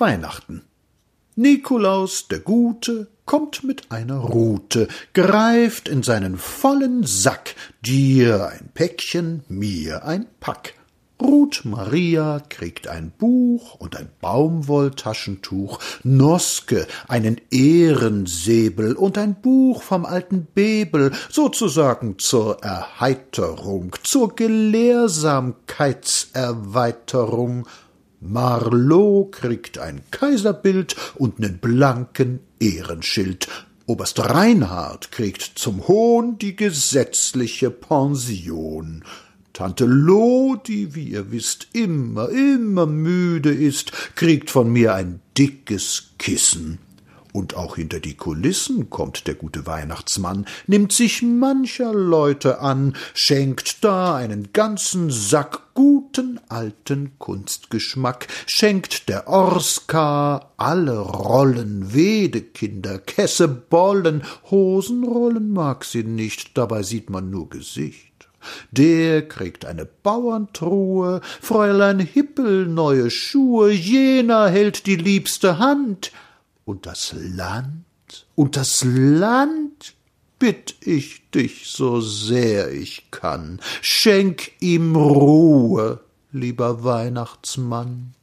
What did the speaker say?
Weihnachten. Nikolaus der Gute kommt mit einer Rute, greift in seinen vollen Sack, dir ein Päckchen, mir ein Pack. Ruth Maria kriegt ein Buch und ein Baumwolltaschentuch, Noske einen Ehrensäbel und ein Buch vom alten Bebel, sozusagen zur Erheiterung, zur Gelehrsamkeitserweiterung. Marloh kriegt ein Kaiserbild und nen blanken Ehrenschild. Oberst Reinhard kriegt zum Hohn die gesetzliche Pension. Tante Lo, die, wie ihr wisst, immer, immer müde ist, kriegt von mir ein dickes Kissen. Und auch hinter die Kulissen kommt der gute Weihnachtsmann, nimmt sich mancher Leute an, schenkt da einen ganzen Sack guten alten Kunstgeschmack, schenkt der Orska alle Rollen, Wedekinder, Kesse, Bollen, Hosenrollen mag sie nicht, dabei sieht man nur Gesicht. Der kriegt eine Bauerntruhe, Fräulein Hippel neue Schuhe, jener hält die liebste Hand. Und das Land, und das Land, bitt ich dich so sehr ich kann, schenk ihm Ruhe, lieber Weihnachtsmann.